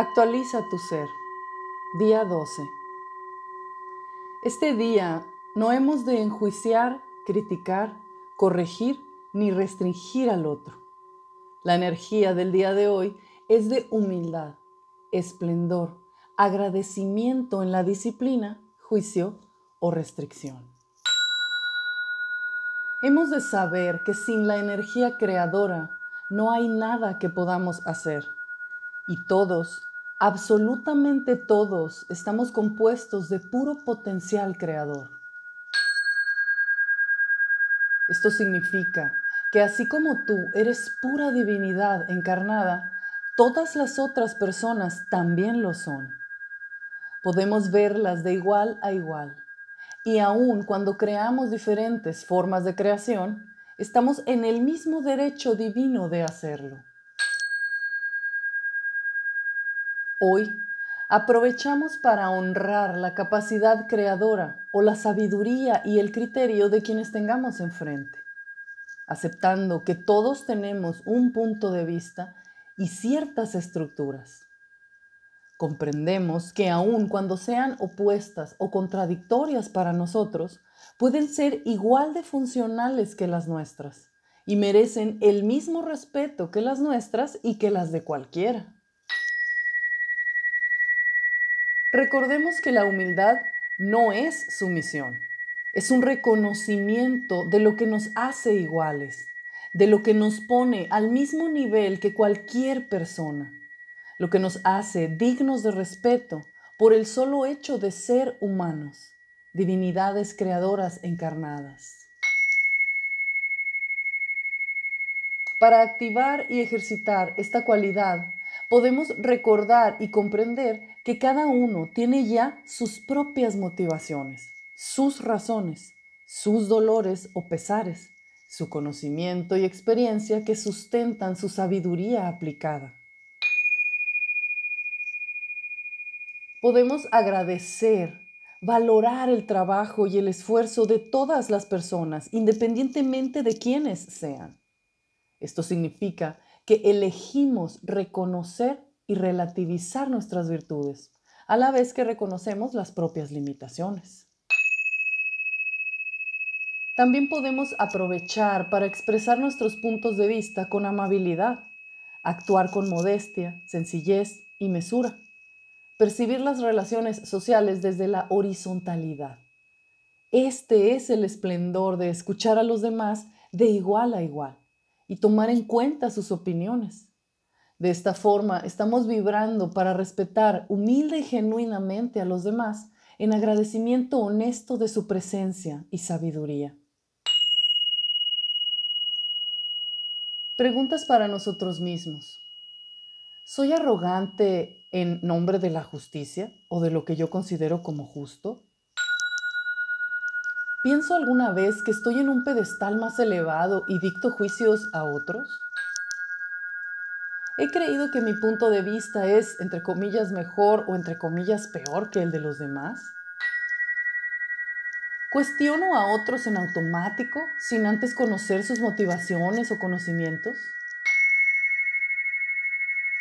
Actualiza tu ser. Día 12. Este día no hemos de enjuiciar, criticar, corregir ni restringir al otro. La energía del día de hoy es de humildad, esplendor, agradecimiento en la disciplina, juicio o restricción. Hemos de saber que sin la energía creadora no hay nada que podamos hacer y todos Absolutamente todos estamos compuestos de puro potencial creador. Esto significa que así como tú eres pura divinidad encarnada, todas las otras personas también lo son. Podemos verlas de igual a igual. Y aun cuando creamos diferentes formas de creación, estamos en el mismo derecho divino de hacerlo. Hoy aprovechamos para honrar la capacidad creadora o la sabiduría y el criterio de quienes tengamos enfrente, aceptando que todos tenemos un punto de vista y ciertas estructuras. Comprendemos que aun cuando sean opuestas o contradictorias para nosotros, pueden ser igual de funcionales que las nuestras y merecen el mismo respeto que las nuestras y que las de cualquiera. Recordemos que la humildad no es sumisión, es un reconocimiento de lo que nos hace iguales, de lo que nos pone al mismo nivel que cualquier persona, lo que nos hace dignos de respeto por el solo hecho de ser humanos, divinidades creadoras encarnadas. Para activar y ejercitar esta cualidad, podemos recordar y comprender que cada uno tiene ya sus propias motivaciones, sus razones, sus dolores o pesares, su conocimiento y experiencia que sustentan su sabiduría aplicada. Podemos agradecer, valorar el trabajo y el esfuerzo de todas las personas, independientemente de quiénes sean. Esto significa que elegimos reconocer y relativizar nuestras virtudes, a la vez que reconocemos las propias limitaciones. También podemos aprovechar para expresar nuestros puntos de vista con amabilidad, actuar con modestia, sencillez y mesura, percibir las relaciones sociales desde la horizontalidad. Este es el esplendor de escuchar a los demás de igual a igual y tomar en cuenta sus opiniones. De esta forma, estamos vibrando para respetar humilde y genuinamente a los demás en agradecimiento honesto de su presencia y sabiduría. Preguntas para nosotros mismos. ¿Soy arrogante en nombre de la justicia o de lo que yo considero como justo? ¿Pienso alguna vez que estoy en un pedestal más elevado y dicto juicios a otros? ¿He creído que mi punto de vista es, entre comillas, mejor o entre comillas, peor que el de los demás? ¿Cuestiono a otros en automático sin antes conocer sus motivaciones o conocimientos?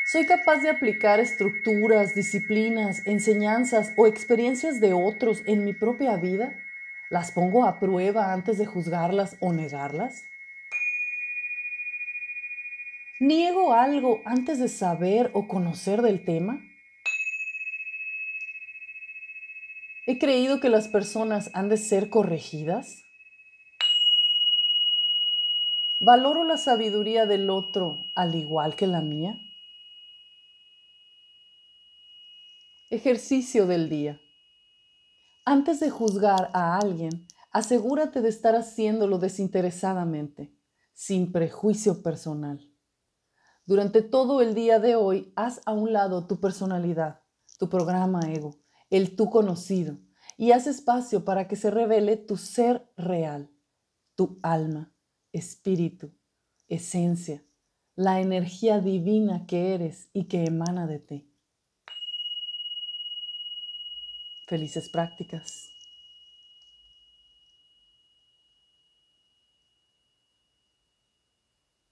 ¿Soy capaz de aplicar estructuras, disciplinas, enseñanzas o experiencias de otros en mi propia vida ¿Las pongo a prueba antes de juzgarlas o negarlas? ¿Niego algo antes de saber o conocer del tema? ¿He creído que las personas han de ser corregidas? ¿Valoro la sabiduría del otro al igual que la mía? Ejercicio del día. Antes de juzgar a alguien, asegúrate de estar haciéndolo desinteresadamente, sin prejuicio personal. Durante todo el día de hoy, haz a un lado tu personalidad, tu programa ego, el tú conocido, y haz espacio para que se revele tu ser real, tu alma, espíritu, esencia, la energía divina que eres y que emana de ti. Felices prácticas.